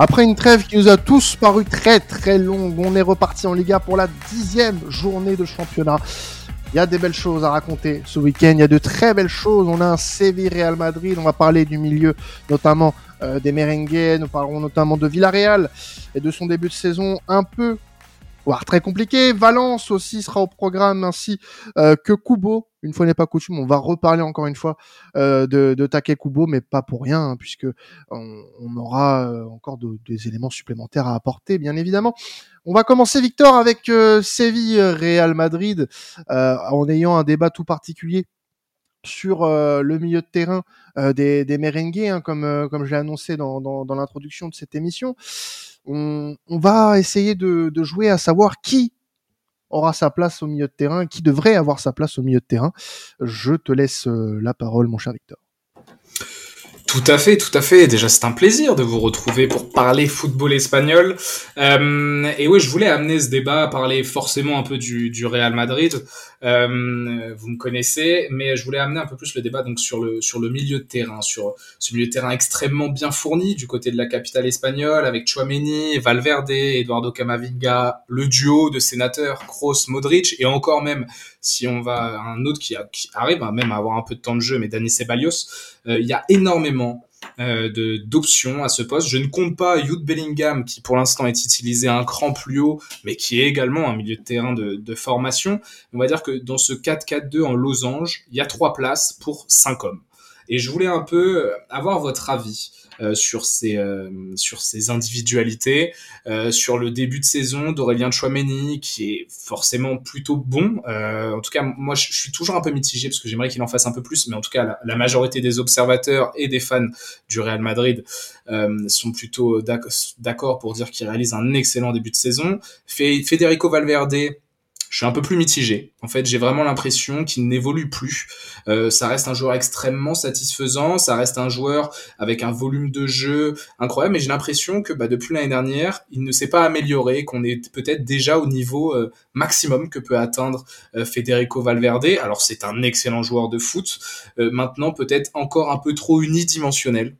Après une trêve qui nous a tous paru très très longue, on est reparti en Liga pour la dixième journée de championnat. Il y a des belles choses à raconter ce week-end. Il y a de très belles choses. On a un Séville Real Madrid. On va parler du milieu, notamment euh, des merengues. Nous parlerons notamment de Villarreal et de son début de saison un peu voire très compliqué. Valence aussi sera au programme ainsi euh, que Kubo. Une fois n'est pas coutume, on va reparler encore une fois euh, de, de Take Kubo, mais pas pour rien, hein, puisque on, aura euh, encore des éléments supplémentaires à apporter, bien évidemment. On va commencer, Victor, avec Séville Real Madrid, en ayant un débat tout particulier sur le milieu de terrain des, des merengues, hein, comme, comme je l'ai annoncé dans, dans l'introduction de cette émission on, va essayer de, jouer à savoir qui aura sa place au milieu de terrain, qui devrait avoir sa place au milieu de terrain. Je te laisse euh, la parole, mon cher Victor. Tout à fait, tout à fait. Déjà, c'est un plaisir de vous retrouver pour parler football espagnol. Euh, et oui, je voulais amener ce débat à parler forcément un peu du, du Real Madrid. Euh, vous me connaissez, mais je voulais amener un peu plus le débat donc sur le sur le milieu de terrain, sur ce milieu de terrain extrêmement bien fourni du côté de la capitale espagnole avec Chouameni, Valverde, Eduardo Camavinga, le duo de sénateurs Kroos, Modric et encore même si on va un autre qui, arrive même à avoir un peu de temps de jeu, mais Dani Ceballos, euh, il y a énormément euh, d'options à ce poste. Je ne compte pas Jude Bellingham qui pour l'instant est utilisé un cran plus haut, mais qui est également un milieu de terrain de, de formation. On va dire que dans ce 4-4-2 en losange, il y a trois places pour cinq hommes. Et je voulais un peu avoir votre avis sur ces euh, sur ces individualités, euh, sur le début de saison d'Aurélien Chouameni qui est forcément plutôt bon. en tout cas, moi je, suis toujours un peu mitigé parce que j'aimerais qu'il en fasse un peu plus, mais en tout cas la, majorité des observateurs et des fans du Real Madrid sont plutôt d'accord pour dire qu'il réalise un excellent début de saison. Federico Valverde je suis un peu plus mitigé. En fait, j'ai vraiment l'impression qu'il n'évolue plus. Euh, ça reste un joueur extrêmement satisfaisant, ça reste un joueur avec un volume de jeu incroyable, mais j'ai l'impression que bah, depuis l'année dernière, il ne s'est pas amélioré, qu'on est peut-être déjà au niveau euh, maximum que peut atteindre euh, Federico Valverde. Alors c'est un excellent joueur de foot, maintenant peut-être encore un peu trop unidimensionnel.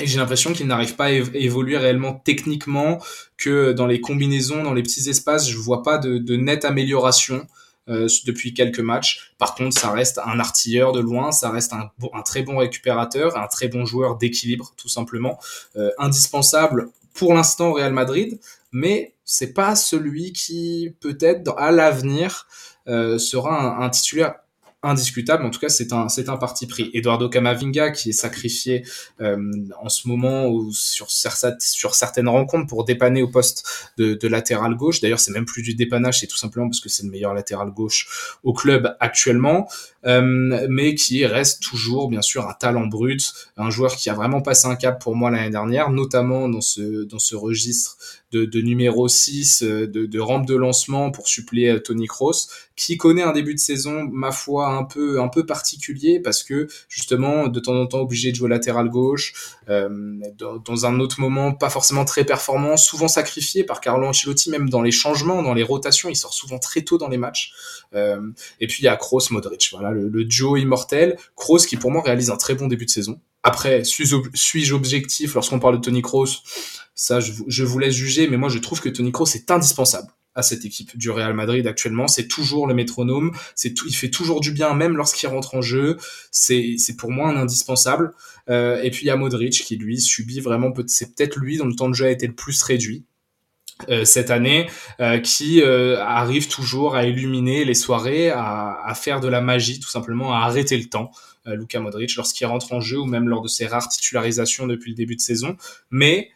Et j'ai l'impression qu'il n'arrive pas à évoluer réellement techniquement, que dans les combinaisons, dans les petits espaces, je vois pas de, de nette amélioration euh, depuis quelques matchs. Par contre, ça reste un artilleur de loin, ça reste un, très bon récupérateur, un très bon joueur d'équilibre, tout simplement, euh, indispensable pour l'instant au Real Madrid, mais c'est pas celui qui peut-être à l'avenir euh, sera un titulaire indiscutable. En tout cas, c'est un, c'est parti pris. Eduardo Camavinga, qui est sacrifié euh, en ce moment ou sur, certaines rencontres pour dépanner au poste de, latéral gauche. D'ailleurs, c'est même plus du dépannage, c'est tout simplement parce que c'est le meilleur latéral gauche au club actuellement. Euh, mais qui reste toujours, bien sûr, un talent brut, un joueur qui a vraiment passé un cap pour moi l'année dernière, notamment dans ce, dans ce registre de, numéro 6, euh, de, rampe de lancement pour suppléer Tony Kroos, qui connaît un début de saison, ma foi, un peu, un peu particulier parce que justement, de temps en temps obligé de jouer latéral gauche, euh, dans, un autre moment pas forcément très performant, souvent sacrifié par Carlo Ancelotti, même dans les changements, dans les rotations, il sort souvent très tôt dans les matchs. Euh, et puis il y a Kroos, Modric, voilà, le, le duo immortel. Kroos qui pour moi réalise un très bon début de saison. Après, suis-je objectif lorsqu'on parle de Tony Kroos? Ça, je, je, vous laisse juger, mais moi je trouve que Tony Kroos est indispensable à cette équipe du Real Madrid actuellement. C'est toujours le métronome, c'est tout, il fait toujours du bien, même lorsqu'il rentre en jeu. C'est, c'est pour moi un indispensable. Euh, et puis il y a Modric qui lui subit vraiment, c'est peut-être lui dont le temps de jeu a été le plus réduit. Euh, cette année, euh, qui euh, arrive toujours à illuminer les soirées, à, à, faire de la magie, tout simplement, à arrêter le temps. Euh, Luka Modric, lorsqu'il rentre en jeu ou même lors de ses rares titularisations depuis le début de saison. Mais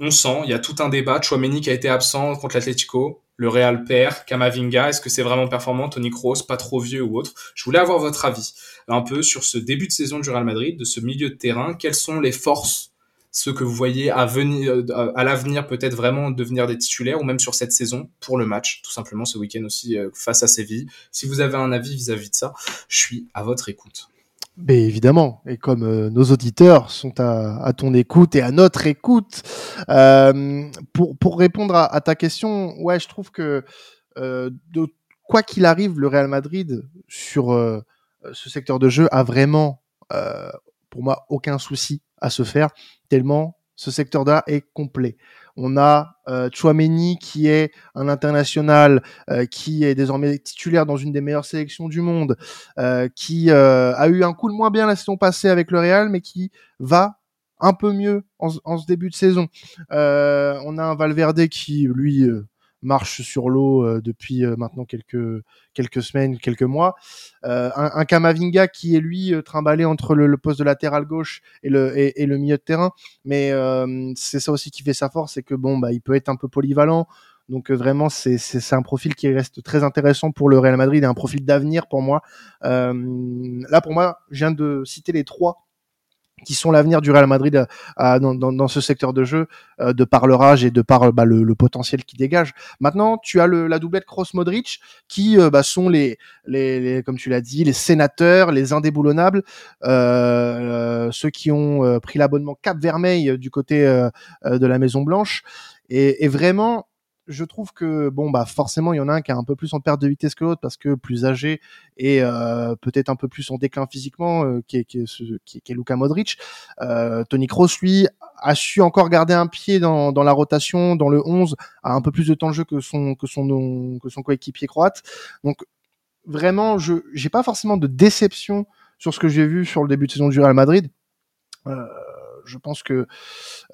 on sent, il y a tout un débat. Chouameni qui a été absent contre l'Atlético, le Real perd, Kamavinga, est-ce que c'est vraiment performant, Tony Kroos, pas trop vieux ou autre? Je voulais avoir votre avis un peu sur ce début de saison du Real Madrid, de ce milieu de terrain. Quelles sont les forces, ceux que vous voyez à, venir, euh, l'avenir peut-être vraiment devenir des titulaires ou même sur cette saison pour le match, tout simplement ce week-end aussi euh, face à Séville? Si vous avez un avis vis-à-vis -vis de ça, je suis à votre écoute. Mais évidemment, et comme euh, nos auditeurs sont à, ton écoute et à notre écoute, euh, pour, pour répondre à, ta question, ouais, je trouve que euh, de, quoi qu'il arrive, le Real Madrid sur ce secteur de jeu a vraiment, pour moi, aucun souci à se faire, tellement ce secteur-là est complet. On a euh, Chouameni qui est un international, euh, qui est désormais titulaire dans une des meilleures sélections du monde, euh, qui euh, a eu un coup de moins bien la saison passée avec le Real, mais qui va un peu mieux en, en ce début de saison. On a un Valverde qui, lui, marche sur l'eau euh, depuis euh, maintenant quelques quelques semaines, quelques mois. Euh, un, un, Kamavinga qui est lui trimballé entre le, poste de latéral gauche et le et, le milieu de terrain, mais c'est ça aussi qui fait sa force, c'est que bon bah il peut être un peu polyvalent. Donc vraiment, c'est c'est un profil qui reste très intéressant pour le Real Madrid et un profil d'avenir pour moi. Là, pour moi, je viens de citer les trois qui sont l'avenir du Real Madrid à, dans, dans, ce secteur de jeu, euh, de par leur âge et de par bah, le, le, potentiel qu'ils dégagent. Maintenant, tu as le, la doublette Cross-Modric, qui euh, bah, sont les, les, les, comme tu l'as dit, les sénateurs, les indéboulonnables, euh, ceux qui ont euh, pris l'abonnement Cap Vermeil du côté euh, de la Maison Blanche. Et, et vraiment, je trouve que bon bah forcément il y en a un qui est un peu plus en perte de vitesse que l'autre parce que plus âgé et euh, peut-être un peu plus en déclin physiquement euh, qui, est, qui, est, qui, est, Modric. Euh, Tony Kroos lui a su encore garder un pied dans, dans la rotation, dans le 11, a un peu plus de temps de jeu que son que son que son coéquipier croate. Donc vraiment je j'ai pas forcément de déception sur ce que j'ai vu sur le début de saison du Real Madrid. Euh, je pense que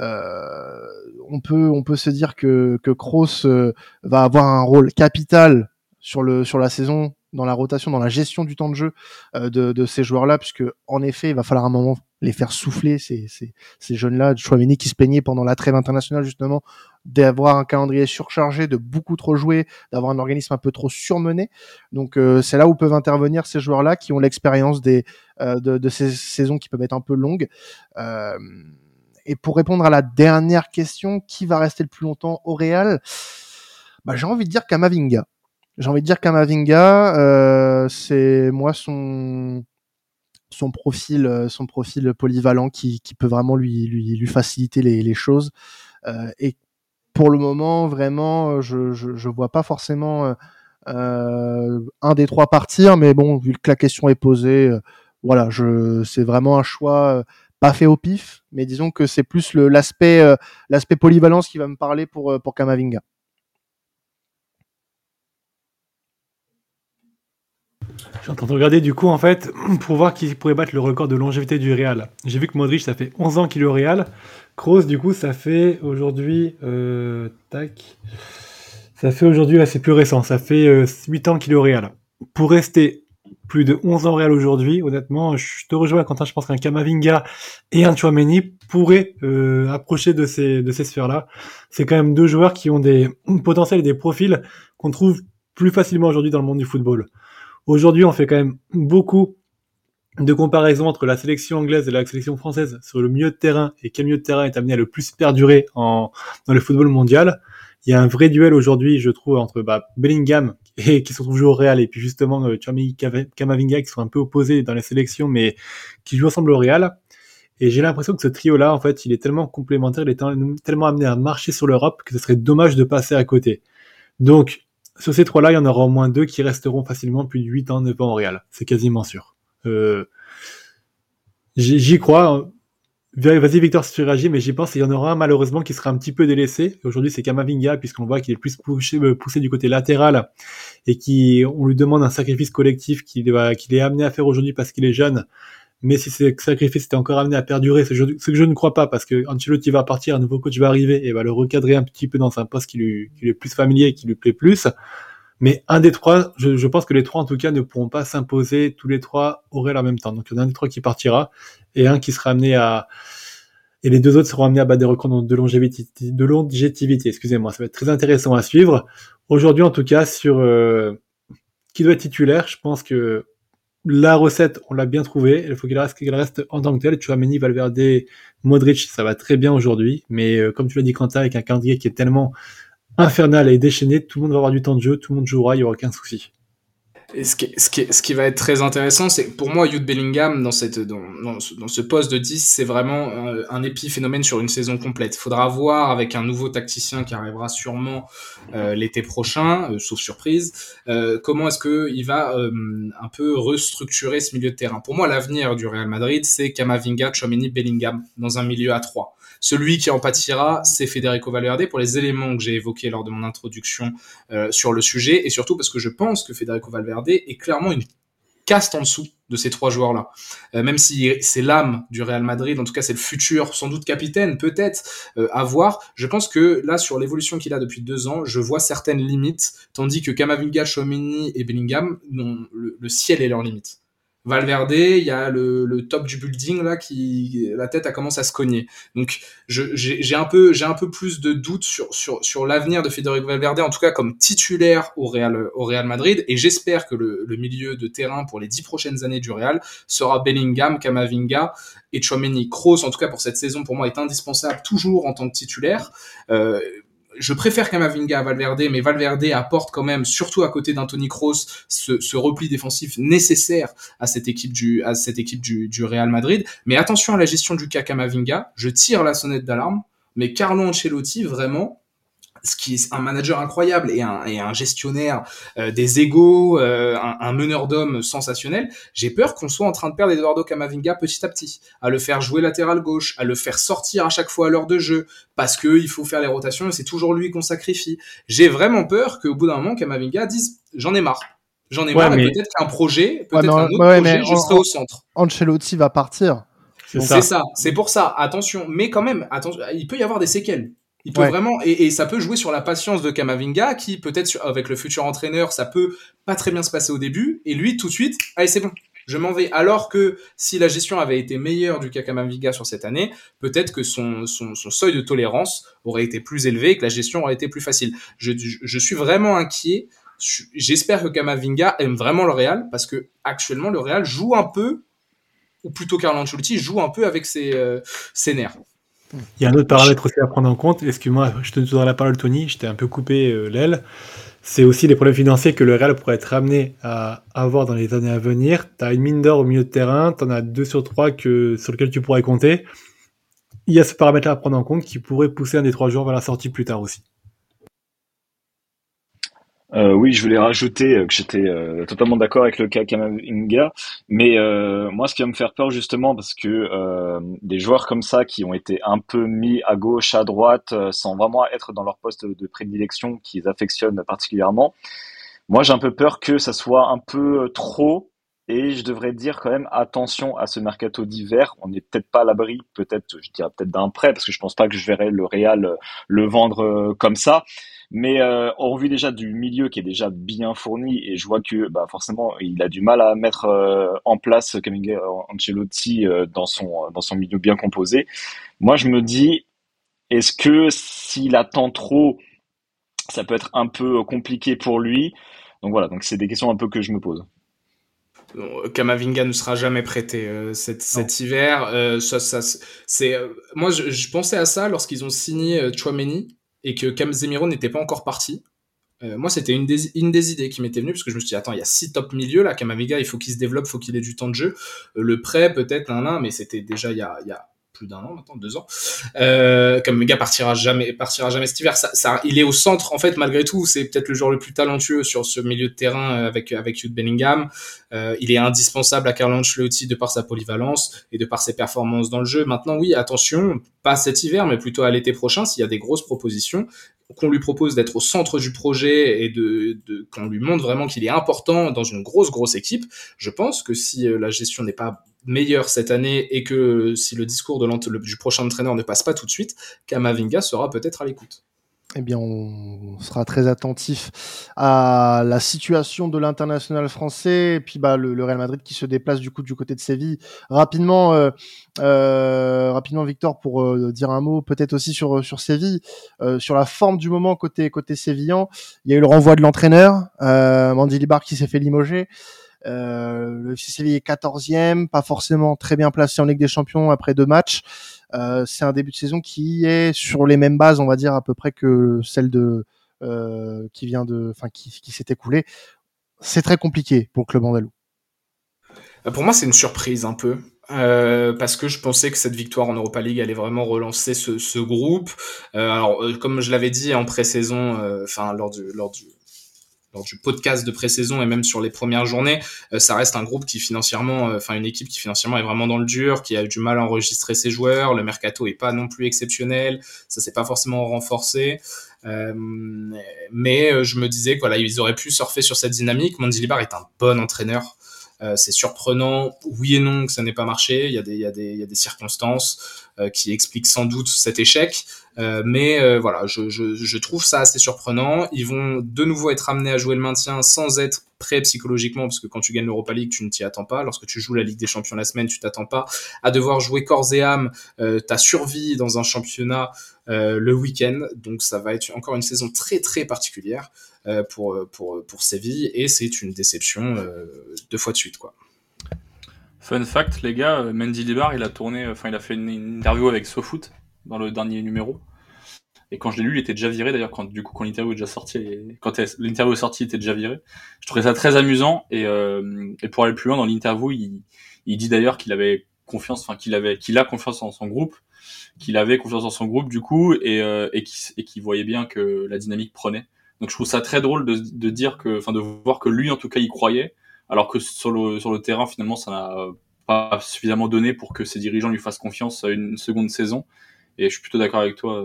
euh, on peut on peut se dire que que Kroos euh, va avoir un rôle capital sur le sur la saison dans la rotation, dans la gestion du temps de jeu euh, de, de, ces joueurs-là, puisque en effet, il va falloir un moment les faire souffler ces, ces, ces jeunes-là. Chouameni qui se peignait pendant la trêve internationale justement d'avoir un calendrier surchargé, de beaucoup trop jouer, d'avoir un organisme un peu trop surmené. Donc euh, c'est là où peuvent intervenir ces joueurs-là qui ont l'expérience des euh, de, de, ces saisons qui peuvent être un peu longues. Euh, et pour répondre à la dernière question, qui va rester le plus longtemps au Real? Bah, J'ai envie de dire Kamavinga. J'ai envie de dire Kamavinga, euh, c'est moi son son profil, son profil polyvalent qui, qui peut vraiment lui, lui, lui faciliter les, les choses. Euh, et pour le moment, vraiment, je, je, je vois pas forcément euh, un des trois partir, mais bon, vu que la question est posée, euh, voilà, je, c'est vraiment un choix euh, pas fait au pif, mais disons que c'est plus l'aspect, euh, l'aspect polyvalence qui va me parler pour, pour Kamavinga. Je suis en train de regarder du coup en fait pour voir qui pourrait battre le record de longévité du Real. J'ai vu que Modric ça fait 11 ans qu'il est au Real. Kroos du coup ça fait aujourd'hui euh, tac ça fait aujourd'hui c'est plus récent, ça fait euh, 8 ans qu'il est au Real. Pour rester plus de 11 ans au Real aujourd'hui, honnêtement, je te rejoins Quentin, je pense qu'un Kamavinga et un Chouameni pourraient euh, approcher de ces de ces sphères-là. C'est quand même deux joueurs qui ont des potentiels et des profils qu'on trouve plus facilement aujourd'hui dans le monde du football. Aujourd'hui, on fait quand même beaucoup de comparaisons entre la sélection anglaise et la sélection française sur le milieu de terrain et quel milieu de terrain est amené à le plus perdurer en, dans le football mondial. Il y a un vrai duel aujourd'hui, je trouve, entre bah, Bellingham et qui se retrouve jouer au Real et puis justement euh, Chami Kamavinga qui sont un peu opposés dans les sélections mais qui jouent ensemble au Real. Et j'ai l'impression que ce trio-là, en fait, il est tellement complémentaire, il est tellement amené à marcher sur l'Europe que ce serait dommage de passer à côté. Donc, sur ces trois-là, il y en aura au moins deux qui resteront facilement plus de 8 ans, 9 ans au Real. C'est quasiment sûr. Euh, j'y crois. Vas-y Victor réagis, mais j'y pense. Il y en aura un malheureusement qui sera un petit peu délaissé. Aujourd'hui c'est Kamavinga puisqu'on voit qu'il est plus poussé, euh, poussé, du côté latéral et qui on lui demande un sacrifice collectif qu'il qu'il est amené à faire aujourd'hui parce qu'il est jeune. Mais si ce sacrifice était encore amené à perdurer, ce que, je, ne crois pas, parce que Ancelotti va partir, un nouveau coach va arriver et va le recadrer un petit peu dans un poste qui lui, qui lui est plus familier et qui lui plaît plus. Mais un des trois, je, je, pense que les trois en tout cas ne pourront pas s'imposer tous les trois au Real en même temps. Donc il y en a un des trois qui partira et un qui sera amené à et les deux autres seront amenés à battre des records de longévité. De excusez-moi. Ça va être très intéressant à suivre. Aujourd'hui en tout cas sur euh, qui doit être titulaire, je pense que la recette, on l'a bien trouvée. Il faut qu'il reste, en tant que tel. Chouameni, Valverde, Modric, ça va très bien aujourd'hui. Mais euh, comme tu l'as dit, Quentin, avec un calendrier qui est tellement infernal et déchaîné, tout le monde va avoir du temps de jeu, tout le monde jouera, il n'y aura aucun souci. Ce qui, ce, qui, ce qui va être très intéressant, c'est pour moi, Jude Bellingham, dans, cette, dans, dans, dans ce poste de 10, c'est vraiment un, un, épiphénomène sur une saison complète. Faudra voir avec un nouveau tacticien qui arrivera sûrement euh, l'été prochain, euh, sauf surprise, euh, comment est-ce qu'il va euh, un peu restructurer ce milieu de terrain. Pour moi, l'avenir du Real Madrid, c'est Kamavinga, Chouameni, Bellingham dans un milieu à 3 Celui qui en pâtira, c'est Federico Valverde pour les éléments que j'ai évoqués lors de mon introduction euh, sur le sujet et surtout parce que je pense que Federico Valverde est clairement une caste en dessous de ces trois joueurs-là. Euh, même si c'est l'âme du Real Madrid, en tout cas c'est le futur, sans doute capitaine, peut-être, euh, à voir. Je pense que là, sur l'évolution qu'il a depuis deux ans, je vois certaines limites, tandis que Camavinga, Chomini et Bellingham, le ciel est leur limite. Valverde, il y a le, le, top du building là qui la tête a commencé à se cogner. Donc j'ai un peu j'ai un peu plus de doutes sur sur sur l'avenir de Federico Valverde en tout cas comme titulaire au Real au Real Madrid et j'espère que le, le, milieu de terrain pour les dix prochaines années du Real sera Bellingham, Camavinga et Chouameni. Kroos en tout cas pour cette saison pour moi est indispensable toujours en tant que titulaire. Euh, je préfère Kamavinga à Valverde, mais Valverde apporte quand même, surtout à côté d'Anthony Kroos, ce, repli défensif nécessaire à cette équipe du, à cette équipe du, du Real Madrid. Mais attention à la gestion du cas Kamavinga. Je tire la sonnette d'alarme. Mais Carlo Ancelotti, vraiment, ce qui est un manager incroyable et un, et un gestionnaire euh, des égaux, euh, un, un, meneur d'hommes sensationnel, j'ai peur qu'on soit en train de perdre Eduardo Camavinga petit à petit, à le faire jouer latéral gauche, à le faire sortir à chaque fois à l'heure de jeu, parce que il faut faire les rotations et c'est toujours lui qu'on sacrifie. J'ai vraiment peur qu'au bout d'un moment, Camavinga dise j'en ai marre. J'en ai ouais, marre, mais... peut-être qu'un projet, peut-être ouais, un autre ouais, projet, je serai au centre. Ancelotti va partir. C'est ça. ça. C'est pour ça. Attention. Mais quand même, attention, il peut y avoir des séquelles. Il peut ouais. vraiment et, et, ça peut jouer sur la patience de Kamavinga qui peut-être avec le futur entraîneur ça peut pas très bien se passer au début et lui tout de suite allez c'est bon je m'en vais. Alors que si la gestion avait été meilleure du Kamavinga sur cette année peut-être que son, son, son, seuil de tolérance aurait été plus élevé et que la gestion aurait été plus facile. Je, je suis vraiment inquiet. J'espère que Kamavinga aime vraiment le Real parce que actuellement le Real joue un peu ou plutôt Carlo Ancelotti joue un peu avec ses, euh, ses nerfs il y a un autre paramètre aussi à prendre en compte. Excuse-moi, je te donne la parole, Tony. Je t'ai un peu coupé euh, l'aile. C'est aussi les problèmes financiers que le Real pourrait être amené à avoir dans les années à venir. Tu as une mine d'or au milieu de terrain, tu en as deux sur trois que, sur lesquels tu pourrais compter. Il y a ce paramètre à prendre en compte qui pourrait pousser un des trois joueurs vers la sortie plus tard aussi. Euh, oui, je voulais rajouter euh, que j'étais euh, totalement d'accord avec le cas Kamavinga, mais euh, moi, ce qui va me faire peur justement, parce que euh, des joueurs comme ça qui ont été un peu mis à gauche, à droite, sans vraiment être dans leur poste de prédilection qu'ils affectionnent particulièrement, moi, j'ai un peu peur que ça soit un peu trop. Et je devrais dire quand même attention à ce mercato d'hiver. On n'est peut-être pas à l'abri, peut-être, je dirais peut-être d'un prêt, parce que je pense pas que je verrai le Real le vendre comme ça. Mais euh, au vu déjà du milieu qui est déjà bien fourni, et je vois que bah, forcément il a du mal à mettre euh, en place Camille Ancelotti euh, dans son dans son milieu bien composé. Moi, je me dis, est-ce que s'il attend trop, ça peut être un peu compliqué pour lui? Donc voilà, donc c'est des questions un peu que je me pose. Kamavinga ne sera jamais prêté euh, cet, cet hiver. Euh, ça, ça, c'est moi je, je, pensais à ça lorsqu'ils ont signé Chouameni et que Casemiro n'était pas encore parti. Euh, moi, c'était une des, une des idées qui m'était venue, parce que je me suis dit, attends, il y a six top milieux, là, Kamaviga, il faut qu'il se développe, il faut qu'il ait du temps de jeu. Euh, le prêt, peut-être, un, un, mais c'était déjà il y a, il y a plus d'un an maintenant, deux ans. Euh, Kamaviga partira jamais, partira jamais cet hiver. Ça, ça, il est au centre, en fait, malgré tout. C'est peut-être le joueur le plus talentueux sur ce milieu de terrain euh, avec, avec Jude Bellingham. Euh, il est indispensable à Carlo Ancelotti de par sa polyvalence et de par ses performances dans le jeu. Maintenant, oui, attention, pas cet hiver, mais plutôt à l'été prochain, s'il y a des grosses propositions, qu'on lui propose d'être au centre du projet et de, de qu'on lui montre vraiment qu'il est important dans une grosse grosse équipe, je pense que si euh, la gestion n'est pas meilleure cette année et que si le discours du prochain entraîneur ne passe pas tout de suite, Kamavinga sera peut-être à l'écoute eh bien, on sera très attentif à la situation de l'international français et puis bah, le, Real Madrid qui se déplace du coup du côté de Séville. Rapidement, euh, euh, rapidement, Victor, pour euh, dire un mot, peut-être aussi sur sur Séville, euh, sur la forme du moment côté côté sévillan. Il y a eu le renvoi de l'entraîneur, euh, Mandy Libar qui s'est fait limoger. Euh, le FC Séville est 14e, pas forcément très bien placé en Ligue des Champions après deux matchs. Euh, c'est un début de saison qui est sur les mêmes bases, on va dire à peu près que celle de euh, qui vient de, enfin qui, s'est écoulée. C'est très compliqué pour le club andalou. Euh, pour moi, c'est une surprise un peu. Parce que je pensais que cette victoire en Europa League allait vraiment relancer ce, groupe. Alors, comme je l'avais dit en pré-saison, enfin lors du lors du lors du podcast de pré-saison et même sur les premières journées, ça reste un groupe qui financièrement, enfin une équipe qui financièrement est vraiment dans le dur, qui a eu du mal à enregistrer ses joueurs. Le mercato est pas non plus exceptionnel, ça s'est pas forcément renforcé. mais je me disais voilà, ils auraient pu surfer sur cette dynamique. Mandilibar est un bon entraîneur. Euh, c'est surprenant, oui et non, que ça n'ait pas marché. Il y a des, il y a des, il y a des circonstances euh, qui expliquent sans doute cet échec. Euh, mais voilà, je, je, je, trouve ça assez surprenant. Ils vont de nouveau être amenés à jouer le maintien sans être prêts psychologiquement, parce que quand tu gagnes l'Europa League, tu ne t'y attends pas. Lorsque tu joues la Ligue des Champions la semaine, tu t'attends pas à devoir jouer corps et âme ta survie dans un championnat le week-end. Donc ça va être encore une saison très très particulière. Euh, pour, pour, pour Séville et c'est une déception euh, deux fois de suite. Quoi. Fun fact, les gars, euh, Mendy Libar, il a tourné, enfin, il a fait une, interview avec SoFoot dans le dernier numéro. Et quand je l'ai lu, il était déjà viré. D'ailleurs, quand du coup, quand l'interview est déjà sorti, quand l'interview est sortie, il était déjà viré. Je trouvais ça très amusant. Et, et pour aller plus loin dans l'interview, il, dit d'ailleurs qu'il avait confiance, enfin qu'il avait, qu'il a confiance en son groupe, qu'il avait confiance en son groupe du coup, et, et qu'il voyait bien que la dynamique prenait. Donc je trouve ça très drôle de, de dire que, enfin de voir que lui en tout cas il croyait, alors que sur le, sur le terrain finalement ça n'a pas suffisamment donné pour que ses dirigeants lui fassent confiance à une seconde saison. Et je suis plutôt d'accord avec toi,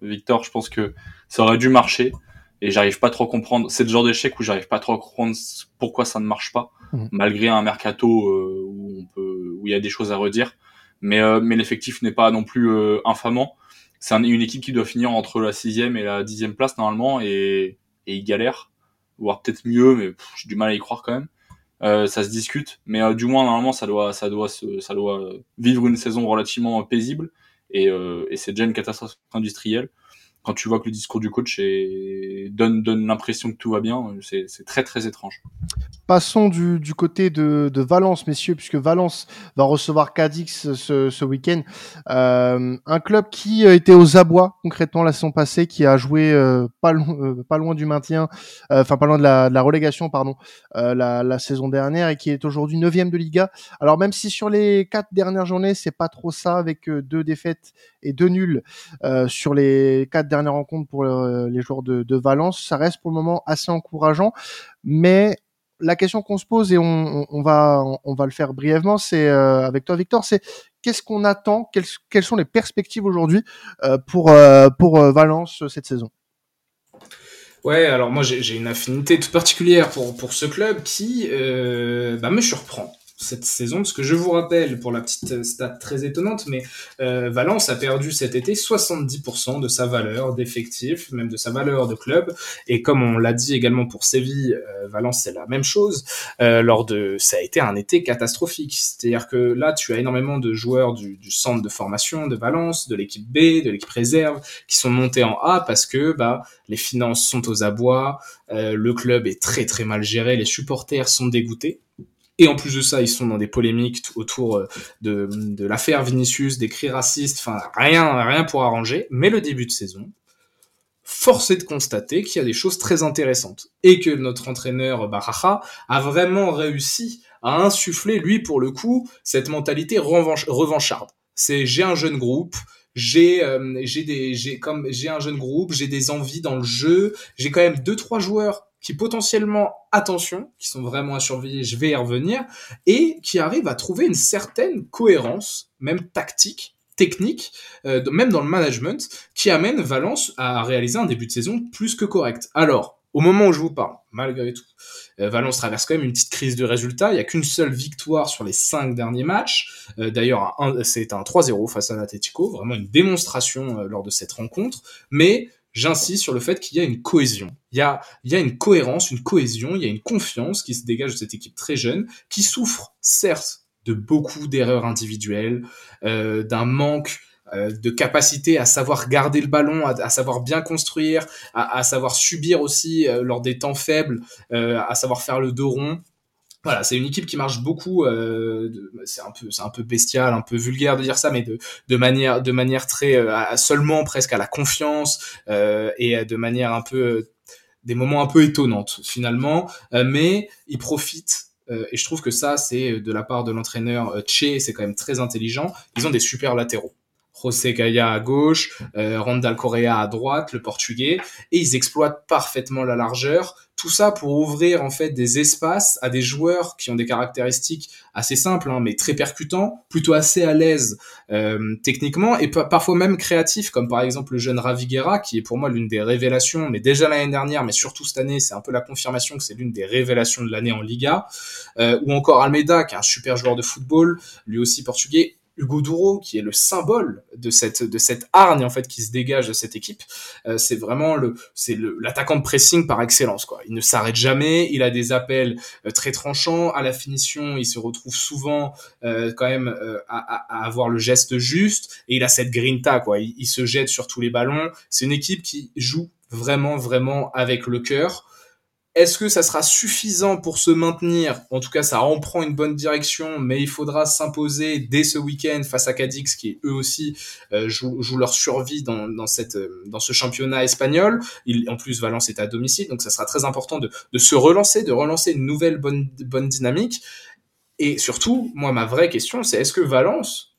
Victor. Je pense que ça aurait dû marcher. Et j'arrive pas trop à comprendre. C'est le genre d'échec où j'arrive pas trop à comprendre pourquoi ça ne marche pas, mmh. malgré un mercato euh, où on peut, où il y a des choses à redire. Mais, euh, mais l'effectif n'est pas non plus euh, infamant c'est une équipe qui doit finir entre la sixième et la dixième place normalement et, et ils galèrent, voire peut-être mieux, mais j'ai du mal à y croire quand même. Euh, ça se discute, mais euh, du moins normalement ça doit, ça doit, ça doit vivre une saison relativement paisible. Et, euh, et c'est déjà une catastrophe industrielle quand tu vois que le discours du coach est... donne, l'impression que tout va bien, c'est très très étrange. Passons du, côté de, Valence, messieurs, puisque Valence va recevoir Cadix ce, week-end. Euh, un club qui était aux abois concrètement la saison passée, qui a joué euh, pas, euh, pas loin du maintien, enfin pas loin de la, relégation, pardon, la, saison dernière et qui est aujourd'hui neuvième de Liga. Alors même si sur les quatre dernières journées, c'est pas trop ça, avec deux défaites et deux nuls sur les quatre dernière rencontre pour euh, les joueurs de, Valence. Ça reste pour le moment assez encourageant, mais la question qu'on se pose et on, va on va le faire brièvement, c'est euh, avec toi Victor, c'est qu'est-ce qu'on attend, quelles, sont les perspectives aujourd'hui euh, pour pour Valence cette saison? Ouais, alors moi j'ai une affinité toute particulière pour pour ce club qui bah, me surprend cette saison, parce que je vous rappelle, pour la petite stat très étonnante, mais euh, Valence a perdu cet été 70% de sa valeur d'effectif, même de sa valeur de club, et comme on l'a dit également pour Séville, euh, Valence c'est la même chose, euh, lors de, ça a été un été catastrophique, c'est-à-dire que là tu as énormément de joueurs du, du centre de formation de Valence, de l'équipe B, de l'équipe réserve, qui sont montés en A parce que bah les finances sont aux abois, euh, le club est très très mal géré, les supporters sont dégoûtés, et en plus de ça, ils sont dans des polémiques autour euh, de, l'affaire Vinicius, des cris racistes, enfin rien, rien pour arranger. Mais le début de saison, force est de constater qu'il y a des choses très intéressantes et que notre entraîneur Baraja a vraiment réussi à insuffler, lui pour le coup, cette mentalité revancharde. C'est j'ai un jeune groupe, j'ai euh, j'ai des j'ai comme j'ai un jeune groupe, j'ai des envies dans le jeu, j'ai quand même deux trois joueurs qui potentiellement, attention, qui sont vraiment à surveiller, je vais y revenir, et qui arrivent à trouver une certaine cohérence, même tactique, technique, euh, même dans le management, qui amène Valence à réaliser un début de saison plus que correct. Alors, au moment où je vous parle, malgré tout, euh, Valence traverse quand même une petite crise de résultats. Il n'y a qu'une seule victoire sur les cinq derniers matchs. Euh, d'ailleurs, c'est un 3-0 face à l'Atletico, vraiment une démonstration lors de cette rencontre. Mais j'insiste sur le fait qu'il y a une cohésion. Il y a, il y a une cohérence, une cohésion, il y a une confiance qui se dégage de cette équipe très jeune, qui souffre certes de beaucoup d'erreurs individuelles, euh, d'un manque euh, de capacité à savoir garder le ballon, à, savoir bien construire, à, à savoir subir aussi euh, lors des temps faibles, euh, à savoir faire le dos rond voilà, c'est une équipe qui marche beaucoup. Euh, c'est un peu, c'est un peu bestial, un peu vulgaire de dire ça, mais de, de manière, de manière très euh, seulement presque à la confiance euh, et de manière un peu euh, des moments un peu étonnantes finalement. Euh, mais ils profitent. et je trouve que ça, c'est de la part de l'entraîneur Che, c'est quand même très intelligent. Ils ont des super latéraux. José Gaya à gauche, euh, Randall Correa à droite, le portugais, et ils exploitent parfaitement la largeur. Tout ça pour ouvrir en fait des espaces à des joueurs qui ont des caractéristiques assez simples, hein, mais très percutants, plutôt assez à l'aise euh, techniquement et parfois même créatifs, comme par exemple le jeune Raviguera, qui est pour moi l'une des révélations, mais déjà l'année dernière, mais surtout cette année, c'est un peu la confirmation que c'est l'une des révélations de l'année en Liga, euh, ou encore Almeida, qui est un super joueur de football, lui aussi portugais, Hugo Duro, qui est le symbole de cette de cette hargne en fait qui se dégage de cette équipe, euh, c'est vraiment le c'est l'attaquant de pressing par excellence quoi. Il ne s'arrête jamais, il a des appels euh, très tranchants à la finition, il se retrouve souvent euh, quand même à, à, avoir le geste juste et il a cette grinta quoi. Il se jette sur tous les ballons. C'est une équipe qui joue vraiment vraiment avec le cœur. Est-ce que ça sera suffisant pour se maintenir? En tout cas, ça en prend une bonne direction, mais il faudra s'imposer dès ce week-end face à Cadix, qui eux aussi euh, jouent, leur survie dans, cette, euh, dans ce championnat espagnol. Il, en plus, Valence est à domicile, donc ça sera très important de, de se relancer, de relancer une nouvelle bonne, bonne dynamique. Et surtout, moi, ma vraie question, c'est est-ce que Valence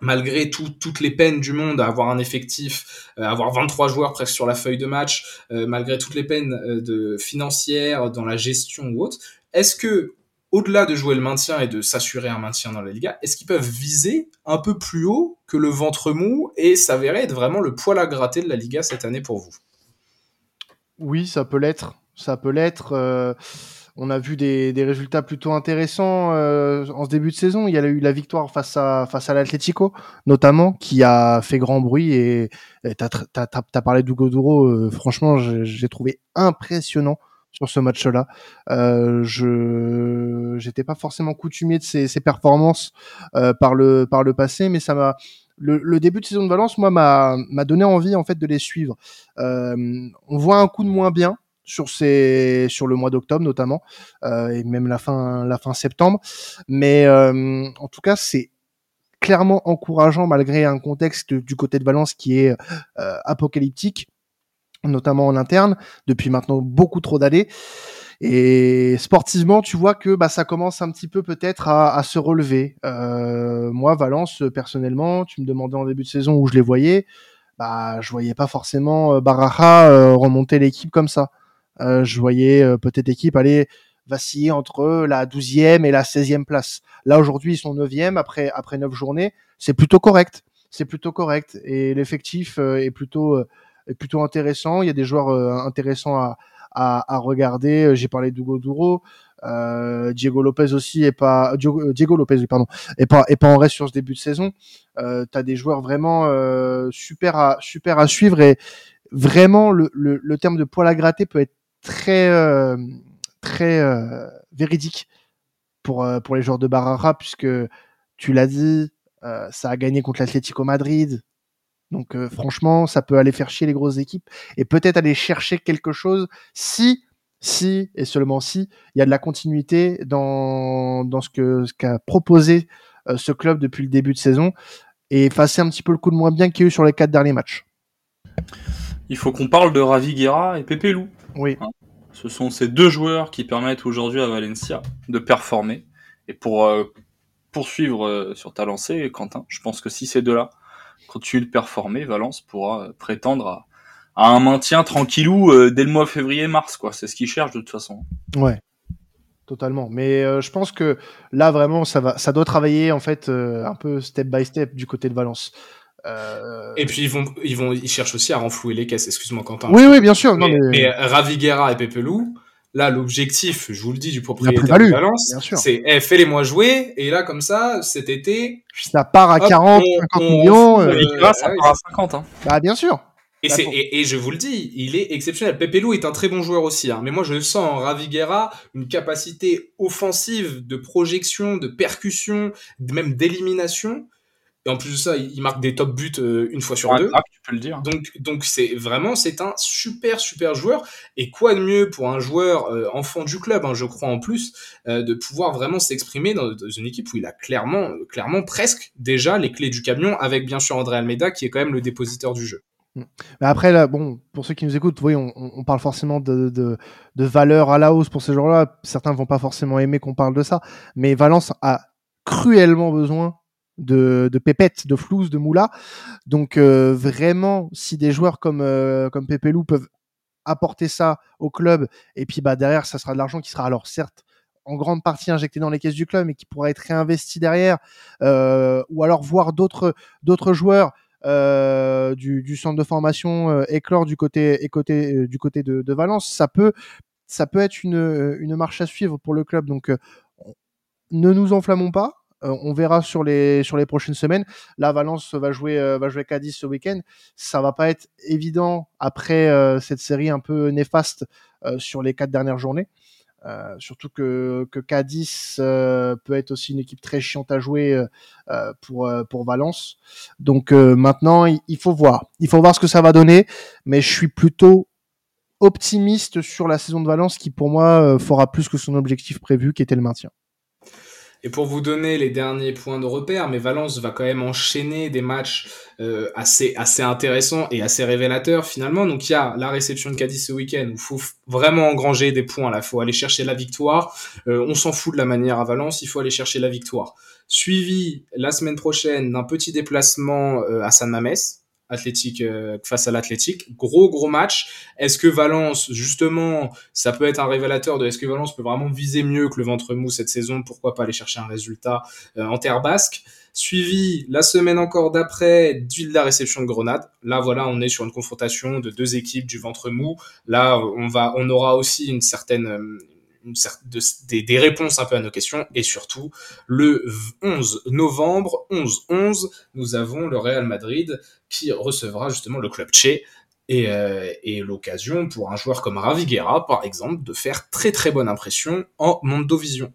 malgré toutes les peines du monde à avoir un effectif, à euh, avoir 23 joueurs presque sur la feuille de match, euh, malgré toutes les peines euh, de financières dans la gestion ou autre, est-ce que au-delà de jouer le maintien et de s'assurer un maintien dans la Liga, est-ce qu'ils peuvent viser un peu plus haut que le ventre mou et s'avérer être vraiment le poil à gratter de la Liga cette année pour vous? Oui, ça peut l'être. Ça peut l'être on a vu des, résultats plutôt intéressants euh, en ce début de saison. Il y a eu la victoire face à face à l'Atlético, notamment, qui a fait grand bruit. Et tu as, parlé d'Hugo Duro. Euh, franchement, j'ai trouvé impressionnant sur ce match-là. Euh, je j'étais pas forcément coutumier de ses, performances euh, par le par le passé, mais ça m'a le, début de saison de Valence, moi, m'a m'a donné envie en fait de les suivre. on voit un coup de moins bien sur ces sur le mois d'octobre notamment euh, et même la fin la fin septembre. Mais euh, en tout cas c'est clairement encourageant malgré un contexte du côté de Valence qui est euh, apocalyptique notamment en interne depuis maintenant beaucoup trop d'années. Et sportivement tu vois que bah ça commence un petit peu peut-être à, se relever. Moi Valence personnellement tu me demandais en début de saison où je les voyais bah je voyais pas forcément Baraja remonter l'équipe comme ça je voyais euh, peut-être équipe aller vaciller entre la 12e et la 16e place. Là aujourd'hui, ils sont 9e après après 9 journées, c'est plutôt correct. C'est plutôt correct et l'effectif euh, est plutôt est plutôt intéressant, il y a des joueurs intéressants à à, à regarder, j'ai parlé d'Hugo Duro, euh, Diego Lopez aussi est pas Diego, Lopez pardon est pas est pas en reste sur ce début de saison. Euh, T'as des joueurs vraiment euh, super à super à suivre et vraiment le, le, le terme de poil à gratter peut être très euh, très euh, véridique pour euh, pour les joueurs de Barara puisque tu l'as dit, ça a gagné contre l'Atlético Madrid. Donc franchement, ça peut aller faire chier les grosses équipes et peut-être aller chercher quelque chose si si et seulement si il y a de la continuité dans dans ce que ce qu'a proposé ce club depuis le début de saison et effacer un petit peu le coup de moins bien qu'il y a eu sur les quatre derniers matchs. Il faut qu'on parle de Ravi Guerra et Pepe Lou. Oui. Hein, ce sont ces deux joueurs qui permettent aujourd'hui à Valencia de performer. Et pour euh, poursuivre euh, sur ta lancée, Quentin, je pense que si ces deux-là continuent de performer, Valence pourra euh, prétendre à, un maintien tranquillou dès le mois février-mars. quoi. C'est ce qu'ils cherchent de toute façon. Ouais, totalement. Mais je pense que là vraiment, ça va, ça doit travailler en fait un peu step by step du côté de Valence. Euh... Et puis ils vont, ils vont, ils cherchent aussi à renflouer les caisses. Excuse-moi Quentin. Oui, oui, bien sûr. Mais, non, mais... mais Raviguera et Pepelou, là l'objectif, je vous le dis, du propriétaire de Valence, c'est eh, fais-les-moi jouer. Et là comme ça, cet été, ça part à 40, 50 millions. Euh... ça part à 50. Hein. Bah bien sûr. Et, c'est, et, et, je vous le dis, il est exceptionnel. Pepelou est un très bon joueur aussi, hein. mais moi je sens en Raviguera une capacité offensive de projection, de percussion, même d'élimination et en plus de ça, il marque des top buts euh, une fois sur deux. tu peux le dire. Donc, donc c'est vraiment c'est un super super joueur. Et quoi de mieux pour un joueur euh, enfant du club, hein, je crois en plus, euh, de pouvoir vraiment s'exprimer dans, une équipe où il a clairement clairement presque déjà les clés du camion, avec bien sûr André Almeida qui est quand même le dépositeur du jeu. Mm. Mais après, là, bon, pour ceux qui nous écoutent, oui, on, on parle forcément de, de, de, valeur à la hausse pour ces joueurs-là. Certains vont pas forcément aimer qu'on parle de ça, mais Valence a cruellement besoin de, de Pépette, de Flouze, de Moula. Donc euh, vraiment, si des joueurs comme euh, Pépé peuvent apporter ça au club, et puis bah derrière, ça sera de l'argent qui sera alors certes en grande partie injecté dans les caisses du club, mais qui pourra être réinvesti derrière, euh, ou alors voir d'autres joueurs euh, du, centre de formation éclore du côté, et côté du côté de, de, Valence, ça peut ça peut être une, une marche à suivre pour le club. Donc ne nous enflammons pas. On verra sur les sur les prochaines semaines. Là, Valence va jouer va jouer Cadiz ce week-end. Ça va pas être évident après cette série un peu néfaste sur les quatre dernières journées. Euh, surtout que, que Cadiz euh, peut être aussi une équipe très chiante à jouer euh, pour, pour Valence. Donc maintenant, il, faut voir. Il faut voir ce que ça va donner. Mais je suis plutôt optimiste sur la saison de Valence qui, pour moi, fera plus que son objectif prévu, qui était le maintien. Et pour vous donner les derniers points de repère, mais Valence va quand même enchaîner des matchs euh, assez, assez intéressants et assez révélateurs finalement. Donc il y a la réception de Cadiz ce week-end où il faut vraiment engranger des points là, il faut aller chercher la victoire. Euh, on s'en fout de la manière à Valence, il faut aller chercher la victoire. Suivi la semaine prochaine d'un petit déplacement euh, à San Mames, Athletic euh, face à l'Athletic. Gros gros match. Est-ce que Valence justement, ça peut être un révélateur de est-ce que Valence peut vraiment viser mieux que le ventre mou cette saison? Pourquoi pas aller chercher un résultat euh, en terre basque? Suivi la semaine encore d'après de la réception de Grenade. Là voilà, on est sur une confrontation de deux équipes du ventre mou. Là, on va, on aura aussi une certaine des, réponses un peu à nos questions. Et surtout, le 11 novembre, 11-11, nous avons le Real Madrid qui recevra justement le club Che. Et, euh, et l'occasion pour un joueur comme Raviguera, par exemple, de faire très très bonne impression en Mondovision.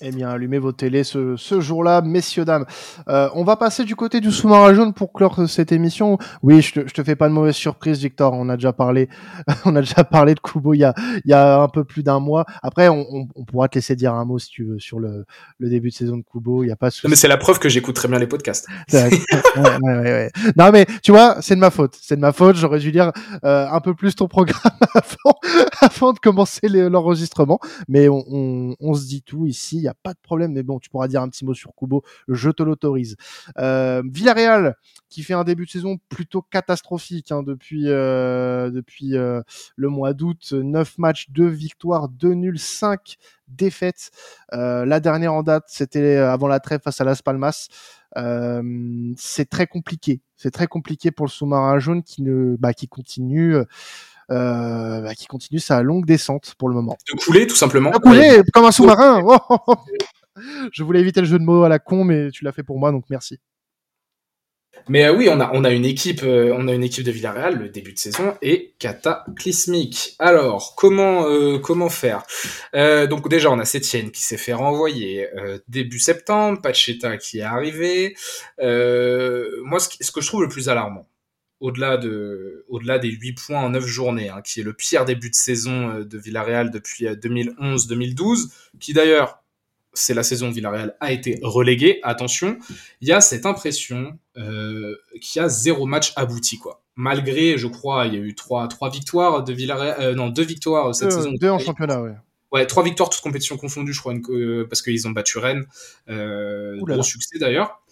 Eh bien, allumez vos télés ce, ce jour-là, messieurs, dames. Euh, on va passer du côté du sous-marin jaune pour clore cette émission. Oui, je te, je te fais pas de mauvaise surprise, Victor. On a déjà parlé, on a déjà parlé de Kubo il y a, il y a un peu plus d'un mois. Après, on, on, on, pourra te laisser dire un mot si tu veux sur le, le début de saison de Kubo. Il y a pas. De mais c'est la preuve que j'écoute très bien les podcasts. ouais, ouais, ouais, non, mais tu vois, c'est de ma faute. C'est de ma faute. J'aurais dû lire euh, un peu plus ton programme avant, avant de commencer l'enregistrement. Mais on, on, on se dit tout ici a pas de problème. Mais bon, tu pourras dire un petit mot sur Kubo, je te l'autorise. Euh, Villarreal, qui fait un début de saison plutôt catastrophique hein, depuis, euh, depuis euh, le mois d'août. 9 matchs, 2 victoires, 2 nuls, 5 défaites. La dernière en date, c'était avant la trêve face à Las Palmas. C'est très compliqué. C'est très compliqué pour le sous-marin jaune qui ne, bah, qui continue euh, bah, qui continue sa longue descente pour le moment. De couler, tout simplement. De couler, comme un sous-marin. Je voulais éviter le jeu de mots à la con, mais tu l'as fait pour moi, donc merci. Mais euh, oui, on a, on a une équipe, euh, on a une équipe de Villarreal. Le début de saison est cataclysmique. Alors, comment, euh, comment faire? Euh, Donc déjà, on a Sétienne qui s'est fait renvoyer début septembre, Pacheta qui est arrivé. moi, ce, ce, que je trouve le plus alarmant, au-delà de, au-delà des 8 points en 9 journées, hein, qui est le pire début de saison euh, de Villarreal depuis 2011-2012, euh, qui d'ailleurs, c'est la saison où Villarreal a été relégué, attention, il y a cette impression euh, qu'il y a zéro match abouti, quoi. Malgré, je crois, il y a eu trois, trois victoires de Villarreal, euh, non, deux victoires cette saison. Deux en championnat, ouais. Ouais, trois victoires, toutes compétitions confondues, je crois, une, parce qu'ils ont battu Rennes. Gros succès d'ailleurs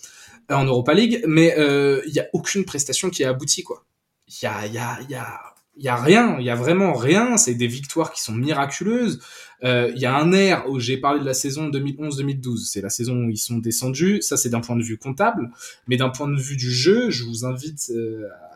en Europa League, mais il euh, y a aucune prestation qui a abouti quoi. Il y a, y a, y a y a rien, il y a vraiment rien. C'est des victoires qui sont miraculeuses. Il euh, y a un air où j'ai parlé de la saison 2011-2012. C'est la saison où ils sont descendus. Ça, c'est d'un point de vue comptable, mais d'un point de vue du jeu, je vous invite euh, à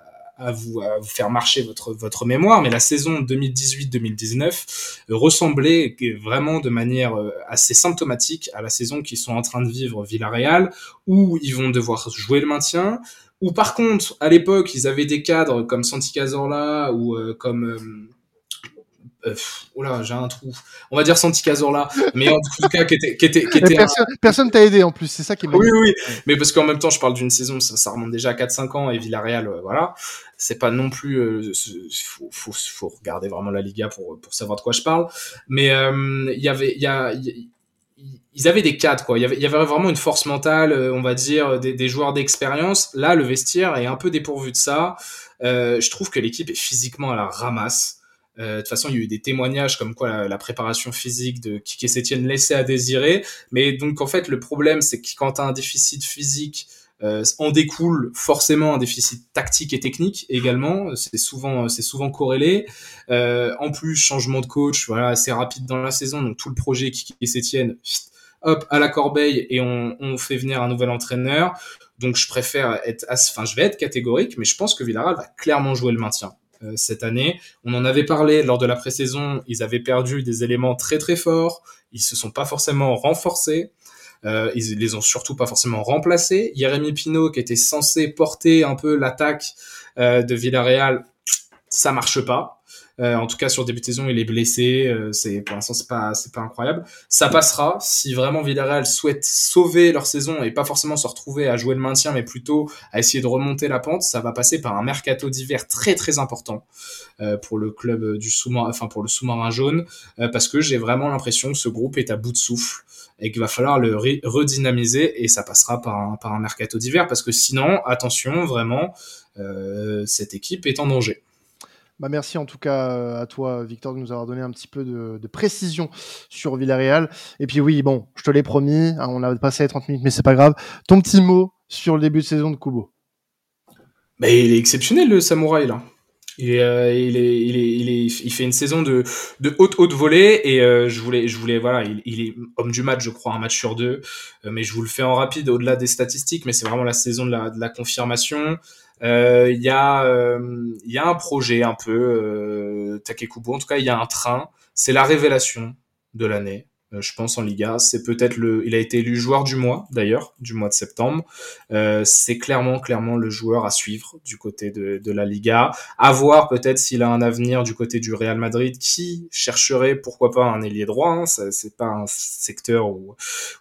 vous, à vous faire marcher votre, votre mémoire, mais la saison 2018-2019 ressemblait vraiment de manière euh, assez symptomatique à la saison qu'ils sont en train de vivre Villarreal, où ils vont devoir jouer le maintien, ou par contre, à l'époque, ils avaient des cadres comme Santi Cazorla ou euh, comme euh, euh, oula, j'ai un trou. On va dire Santi Cazorla, mais en tout cas qui était, qui était, qui était personne, personne t'a aidé en plus, c'est ça qui est Oui, oui, mais parce qu'en même temps, je parle d'une saison, ça, ça, remonte déjà à 4-5 ans et Villarreal, euh, voilà, c'est pas non plus, euh, faut, faut, faut, regarder vraiment la Liga pour pour savoir de quoi je parle. Mais euh, il y avait, il y a ils avaient des cadres quoi. Il y avait, il y avait vraiment une force mentale, euh, on va dire, des, des joueurs d'expérience. Là, le vestiaire est un peu dépourvu de ça. Euh, je trouve que l'équipe est physiquement à la ramasse. Euh, de toute façon, il y a eu des témoignages comme quoi la, préparation physique de Kike Sétienne laissait à désirer. Mais donc, en fait, le problème, c'est que quand tu un déficit physique, euh, en découle forcément un déficit tactique et technique également. C'est souvent, c'est souvent corrélé. Euh, en plus, changement de coach, voilà, assez rapide dans la saison. Donc, tout le projet Kike Sétienne, hop, à la corbeille et on, on fait venir un nouvel entraîneur. Donc, je préfère être, enfin, je vais être catégorique, mais je pense que Villarreal va clairement jouer le maintien. Euh, cette année. On en avait parlé lors de la pré-saison, ils avaient perdu des éléments très très forts, ils se sont pas forcément renforcés. Euh, ils les ont surtout pas forcément remplacés. Jérémy Pinault, qui était censé porter un peu l'attaque euh, de Villarreal, ça marche pas. Euh, en tout cas, sur début de saison, il est blessé. Euh, c'est pour l'instant, c'est pas, pas incroyable. Ça passera si vraiment Villarreal souhaite sauver leur saison et pas forcément se retrouver à jouer le maintien, mais plutôt à essayer de remonter la pente. Ça va passer par un mercato d'hiver très très important euh, pour le club du sous-marin, enfin pour le sous-marin jaune, parce que j'ai vraiment l'impression que ce groupe est à bout de souffle et qu'il va falloir le redynamiser et ça passera par un mercato d'hiver parce que sinon, attention, vraiment, cette équipe est en danger. Bah merci en tout cas euh, à toi, Victor, de nous avoir donné un petit peu de, précision sur Villarreal. Et puis oui, bon, je te l'ai promis, hein, on a passé les 30 minutes, mais c'est pas grave. Ton petit mot sur le début de saison de Kubo. Bah, il est exceptionnel le samouraï là. Il, euh, il, fait une saison de, haute haute volée et euh, je voulais je voulais voilà il, est homme du match je crois un match sur deux mais je vous le fais en rapide au-delà des statistiques mais c'est vraiment la saison de la confirmation euh, il y a euh, y a un projet un peu euh, Takekubo. En tout cas, il y a un train. C'est la révélation de l'année. Euh, je pense en Liga. C'est peut-être le, il a été élu joueur du mois d'ailleurs, du mois de septembre. Euh, c'est clairement, clairement le joueur à suivre du côté de, de la Liga. À voir peut-être s'il a un avenir du côté du Real Madrid, qui chercherait pourquoi pas un ailier droit. Hein. C'est pas un secteur où,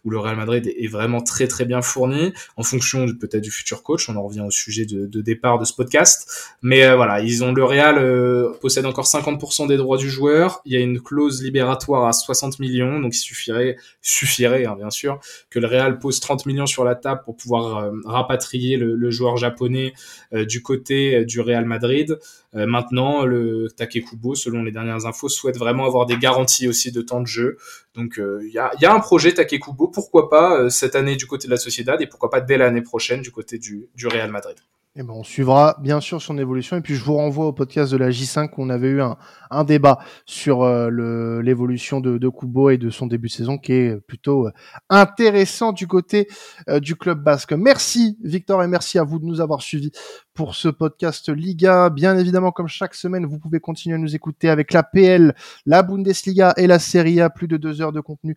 où le Real Madrid est vraiment très très bien fourni en fonction peut-être du futur coach. On en revient au sujet de, de départ de ce podcast. Mais euh, voilà, ils ont le Real euh, possède encore 50% des droits du joueur. Il y a une clause libératoire à 60 millions, donc suffirait, suffirait hein, bien sûr, que le Real pose 30 millions sur la table pour pouvoir euh, rapatrier le, joueur japonais euh, du côté euh, du Real Madrid. maintenant, le Takekubo, selon les dernières infos, souhaite vraiment avoir des garanties aussi de temps de jeu. Donc il y a, un projet Takekubo, pourquoi pas cette année du côté de la Sociedad et pourquoi pas dès l'année prochaine du côté du, du Real Madrid. Eh ben, on suivra bien sûr son évolution et puis je vous renvoie au podcast de la J5 où on avait eu un, un débat sur euh, l'évolution de, de Kubo et de son début de saison qui est plutôt euh, intéressant du côté euh, du club basque. Merci Victor et merci à vous de nous avoir suivis pour ce podcast Liga. Bien évidemment, comme chaque semaine, vous pouvez continuer à nous écouter avec la PL, la Bundesliga et la Serie A. Plus de deux heures de contenu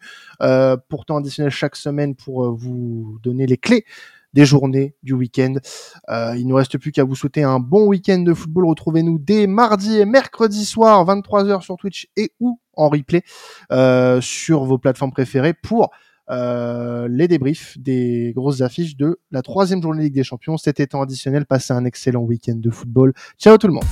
pourtant additionnel chaque semaine pour vous donner les clés des journées du week-end. Euh, il ne nous reste plus qu'à vous souhaiter un bon week-end de football. Retrouvez-nous dès mardi et mercredi soir, 23h sur Twitch et ou en replay euh, sur vos plateformes préférées pour euh, les débriefs des grosses affiches de la troisième journée Ligue des Champions. Cet étant additionnel, passez un excellent week-end de football. Ciao tout le monde